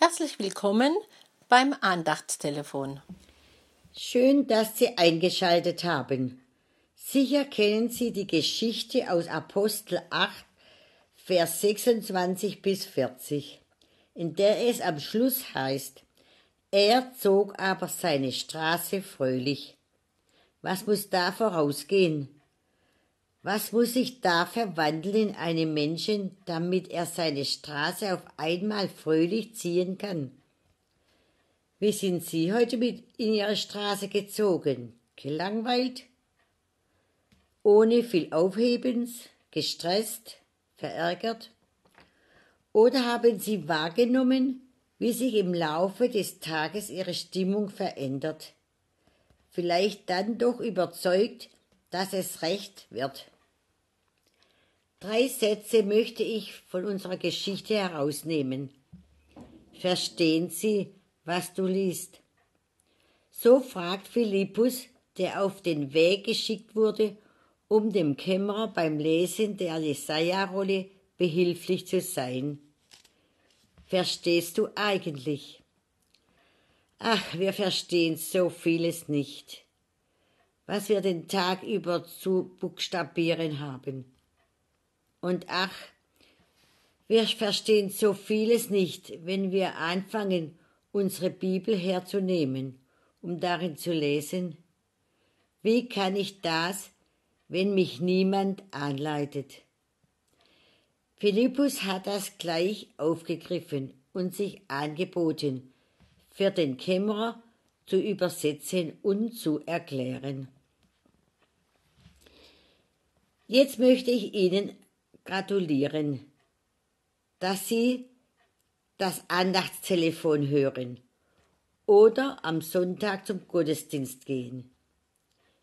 Herzlich willkommen beim Andachtstelefon. Schön, dass Sie eingeschaltet haben. Sicher kennen Sie die Geschichte aus Apostel 8, Vers 26 bis 40, in der es am Schluss heißt, er zog aber seine Straße fröhlich. Was muss da vorausgehen? Was muss sich da verwandeln in einen Menschen, damit er seine Straße auf einmal fröhlich ziehen kann? Wie sind Sie heute mit in Ihre Straße gezogen? Gelangweilt? Ohne viel Aufhebens? Gestresst? Verärgert? Oder haben Sie wahrgenommen, wie sich im Laufe des Tages Ihre Stimmung verändert? Vielleicht dann doch überzeugt, dass es recht wird. Drei Sätze möchte ich von unserer Geschichte herausnehmen. Verstehen Sie, was du liest? So fragt Philippus, der auf den Weg geschickt wurde, um dem Kämmerer beim Lesen der Jesaja-Rolle behilflich zu sein. Verstehst du eigentlich? Ach, wir verstehen so vieles nicht was wir den Tag über zu buchstabieren haben. Und ach, wir verstehen so vieles nicht, wenn wir anfangen, unsere Bibel herzunehmen, um darin zu lesen. Wie kann ich das, wenn mich niemand anleitet? Philippus hat das gleich aufgegriffen und sich angeboten, für den Kämmerer zu übersetzen und zu erklären. Jetzt möchte ich Ihnen gratulieren, dass Sie das Andachtstelefon hören oder am Sonntag zum Gottesdienst gehen.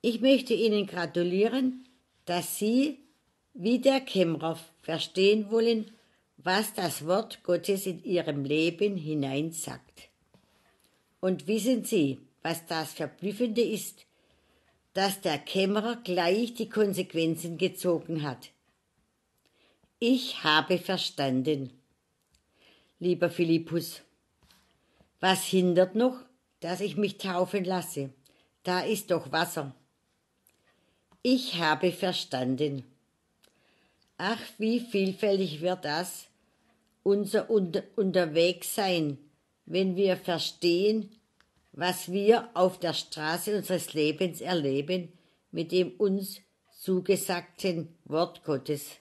Ich möchte Ihnen gratulieren, dass Sie wie der Kämmerer verstehen wollen, was das Wort Gottes in Ihrem Leben hinein sagt. Und wissen Sie, was das Verblüffende ist? Dass der Kämmerer gleich die Konsequenzen gezogen hat. Ich habe verstanden. Lieber Philippus, was hindert noch, dass ich mich taufen lasse? Da ist doch Wasser. Ich habe verstanden. Ach, wie vielfältig wird das, unser Unter Unterwegssein, wenn wir verstehen, was wir auf der Straße unseres Lebens erleben mit dem uns zugesagten Wort Gottes.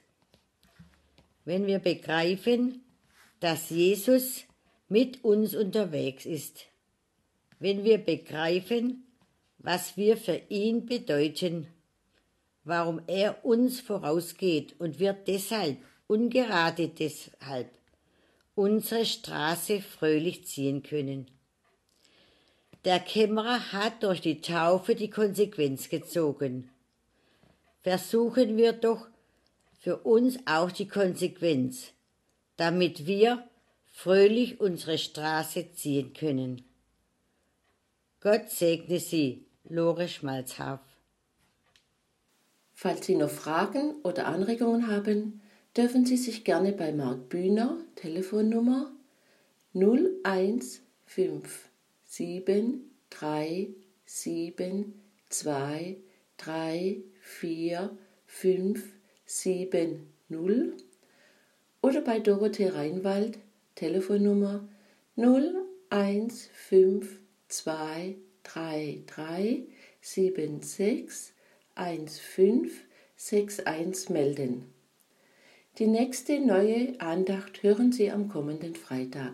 Wenn wir begreifen, dass Jesus mit uns unterwegs ist, wenn wir begreifen, was wir für ihn bedeuten, warum er uns vorausgeht und wir deshalb, ungerade deshalb, unsere Straße fröhlich ziehen können. Der Kämmerer hat durch die Taufe die Konsequenz gezogen. Versuchen wir doch für uns auch die Konsequenz, damit wir fröhlich unsere Straße ziehen können. Gott segne Sie, Lore Schmalzhauf. Falls Sie noch Fragen oder Anregungen haben, dürfen Sie sich gerne bei Marc Bühner, Telefonnummer 015 sieben, drei, sieben, zwei, drei, vier, fünf, sieben, null oder bei Dorothee Reinwald Telefonnummer 0152333761561 melden. Die nächste neue Andacht hören Sie am kommenden Freitag.